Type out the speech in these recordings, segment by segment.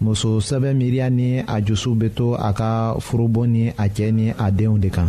muso sɛbɛ miiriya ni a jusu bɛ to a ka furubon ni a cɛ ni a denw de kan.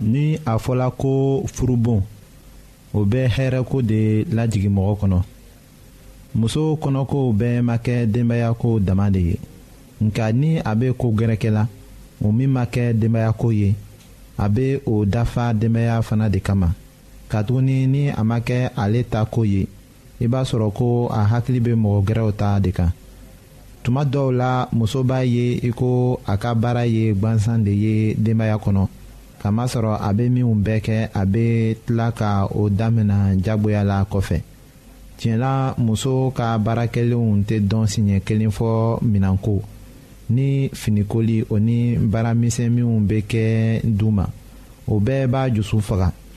ni a fɔla ko furubon o bɛ hɛrɛko de lajigin mɔgɔ kɔnɔ muso kɔnɔkow bɛɛ ma kɛ denbayako dama de ye nka ni a bɛ ko gɛrɛkɛ la o min ma kɛ denbayako ye a bɛ o dafa denbaya fana de kama katuguni ni a ma kɛ ale ta ko ye i b'a sɔrɔ ko a hakili bɛ mɔgɔ gɛrɛw ta de kan tuma dɔw la muso b'a ye i ko a ka baara ye gwansan de ye denbaya kɔnɔ kamasɔrɔ a bɛ minnu bɛɛ kɛ a bɛ tila ka o damina jagoya la kɔfɛ tiɲɛla muso ka baara kɛlenw tɛ dɔn siɲɛ kelen fɔ minɛnko ni finikoli o ni baara misɛnninw bɛ kɛ du ma o bɛɛ b'a dusu faga.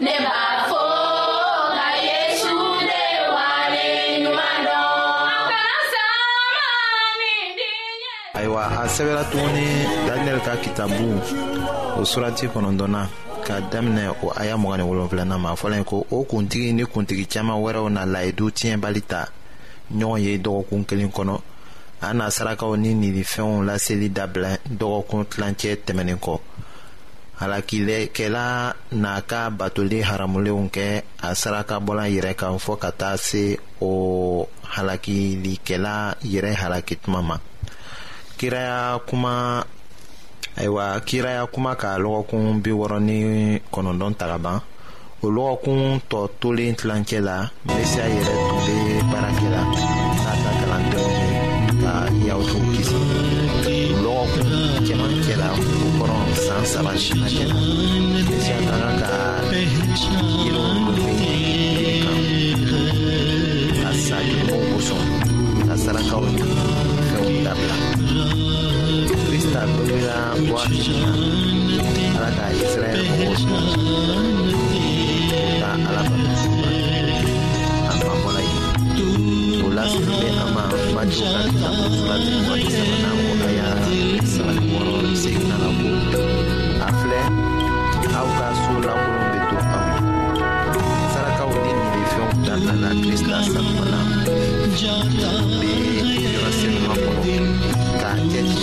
Ne b'a fɔ ka Yesu de wale ɲuman dɔn. A kana sama ni diɲɛ. ayiwa a sɛbɛra tuguni daniyɛli ka kitabu o surati kɔnɔntɔnna ka daminɛ o aya mɔgɔ ni wolonfilana ma fɔlɔ ye ko o kuntigi ni kuntigi caman wɛrɛw na layidu tiɲɛbali ta ɲɔgɔn ye dɔgɔkun kelen kɔnɔ an na sarakaw ni nilifɛnw laseli dabila dɔgɔkun tilancɛ tɛmɛnen kɔ halakilɛkɛla n'a ka batoli haramulenw kɛ a sarakabɔlan yɛrɛ kan fɔ ka taa se o halakilikɛla yɛrɛ halaki tuma ma kiraya kuma ayiwa kiraya kuma ka lɔgɔkun bi wɔɔrɔ ni kɔnɔntɔn tagaban o lɔgɔkun tɔ tolen tilancɛ la mesiya yɛrɛ tun bɛ baara kɛ la n'a ka kalandenw ye ka yahutu kisi lɔgɔkun cɛmancɛ la o kɔrɔ san saba simancɛ la mesiya ka kan ka yiriw ka sa juguw kosɔn ka sarakaw ni fɛnw dabila krista bɛɛ ala ka israɛl mɔgɔw sɔn ka ala bato suba a mabɔla ye o laseli bɛ an ma majo ka kitabu fila tɛ waati sabanan ko a y'a sabali wɔɔrɔ seginna la ko a filɛ aw ka so lakolon bɛ to aw ye sarakaw ni nin fɛnw ta ka na krista sanuman na bɛ yɔrɔ senuma kɔnɔ k'a kɛ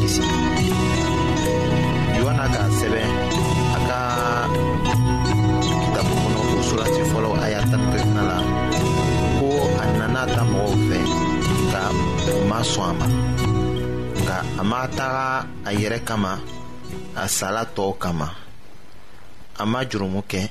kisi yohana ka sɛbɛn a ka kitabu kɔnɔ o surasi fɔlɔ a y'a tan kɛnɛ la ko a nana ta mɔgɔw fɛ nka u ma sɔn a ma nka a ma taga a yɛrɛ kama a sala tɔw kama a ma jurumu kɛ